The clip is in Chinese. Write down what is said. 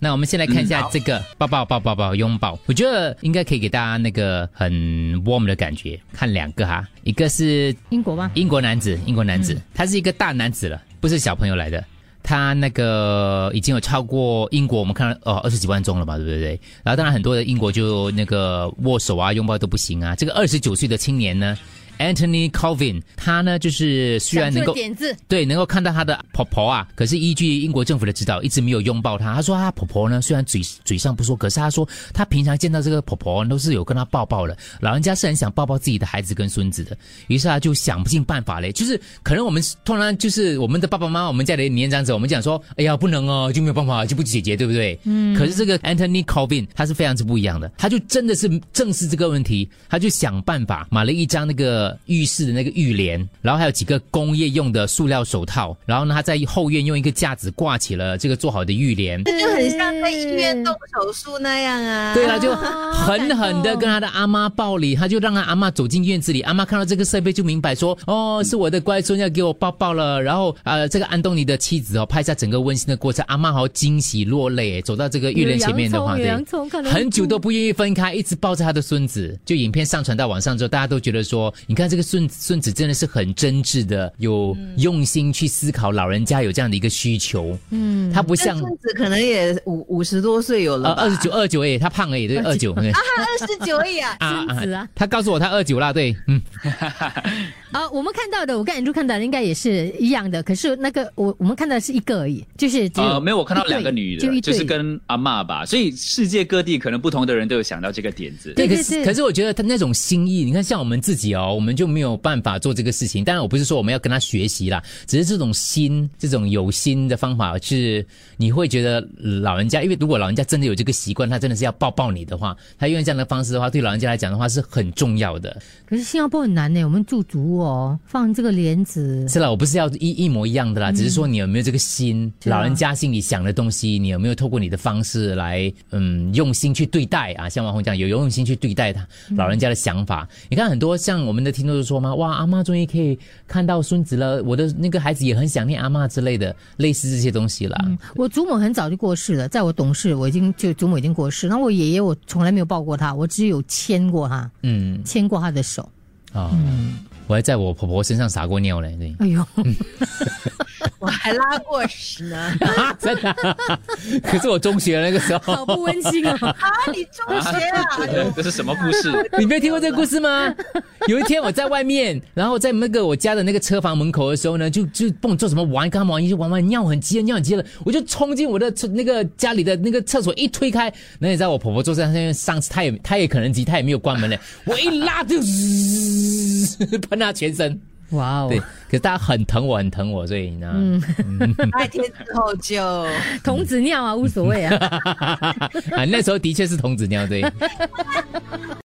那我们先来看一下这个抱抱抱抱抱拥抱，我觉得应该可以给大家那个很 warm 的感觉。看两个哈，一个是英国吗？英国男子，英国男子，他是一个大男子了，不是小朋友来的。他那个已经有超过英国，我们看到哦二十几万宗了嘛，对不对？然后当然很多的英国就那个握手啊、拥抱都不行啊。这个二十九岁的青年呢？Anthony Colvin，他呢就是虽然能够点字，对，能够看到他的婆婆啊，可是依据英国政府的指导，一直没有拥抱她。他说他婆婆呢，虽然嘴嘴上不说，可是他说他平常见到这个婆婆都是有跟他抱抱的。老人家是很想抱抱自己的孩子跟孙子的，于是他就想不尽办法嘞，就是可能我们突然就是我们的爸爸妈妈，我们家的年长者，我们讲说，哎呀不能哦，就没有办法，就不解决，对不对？嗯。可是这个 Anthony Colvin 他是非常之不一样的，他就真的是正视这个问题，他就想办法买了一张那个。浴室的那个浴帘，然后还有几个工业用的塑料手套，然后呢，他在后院用一个架子挂起了这个做好的浴帘，这就很像在医院动手术那样啊。对啊，就狠狠的跟他的阿妈抱礼，他就让他阿妈走进院子里，阿妈看到这个设备就明白说，哦，是我的乖孙要给我抱抱了。然后呃，这个安东尼的妻子哦，拍下整个温馨的过程，阿妈好惊喜落泪，走到这个浴帘前面的话，对，很久都不愿意分开，一直抱着他的孙子。就影片上传到网上之后，大家都觉得说，你看这个孙孙子真的是很真挚的，有用心去思考老人家有这样的一个需求。嗯，他不像孙子可能也五五十多岁有了，二十九二十九哎，他胖而已，对二九，啊，二十九而已啊，孙子啊，他告诉我他二九啦，对，嗯。啊，我们看到的，我跟安珠看到的应该也是一样的。可是那个我我们看到是一个而已，就是呃没有，我看到两个女的，就是跟阿妈吧。所以世界各地可能不同的人都有想到这个点子。对，可是可是我觉得他那种心意，你看像我们自己哦，我们就没有办法做这个事情。当然我不是说我们要跟他学习啦，只是这种心，这种有心的方法是你会觉得老人家，因为如果老人家真的有这个习惯，他真的是要抱抱你的话，他用这样的方式的话，对老人家来讲的话是很重要的。可是新加坡很难呢，我们驻足哦，放这个帘子。是啦，我不是要一一模一样的啦，只是说你有没有这个心，老人家心里想的东西，你有没有透过你的方式来，嗯，用心去对待啊？像王红讲，有用心去对待他老人家的想法。你看很多像我们的听众就说嘛？哇，阿妈终于可以看到孙子了，我的那个孩子也很想念阿妈之类的，类似这些东西啦。我祖母很早就过世了，在我懂事，我已经就祖母已经过世。那我爷爷我从来没有抱过他，我只有牵过他，嗯，牵过他的手。啊，我还在我婆婆身上撒过尿嘞，对。哎呦。我还拉过屎呢，真的。可是我中学那个时候，好不温馨啊！啊，你中学啊？这是什么故事？你没有听过这个故事吗？有一天我在外面，然后在那个我家的那个车房门口的时候呢，就就不做什么玩，跟他们玩，就玩玩尿很急，尿很急了，我就冲进我的厕那个家里的那个厕所，一推开，那你知道我婆婆坐在上面上次，她也她也可能急，她也没有关门嘞，我一拉就喷她全身。哇哦！对，可是大家很疼我，很疼我，所以呢，那天之后就童子尿啊，无所谓啊。啊，那时候的确是童子尿，对。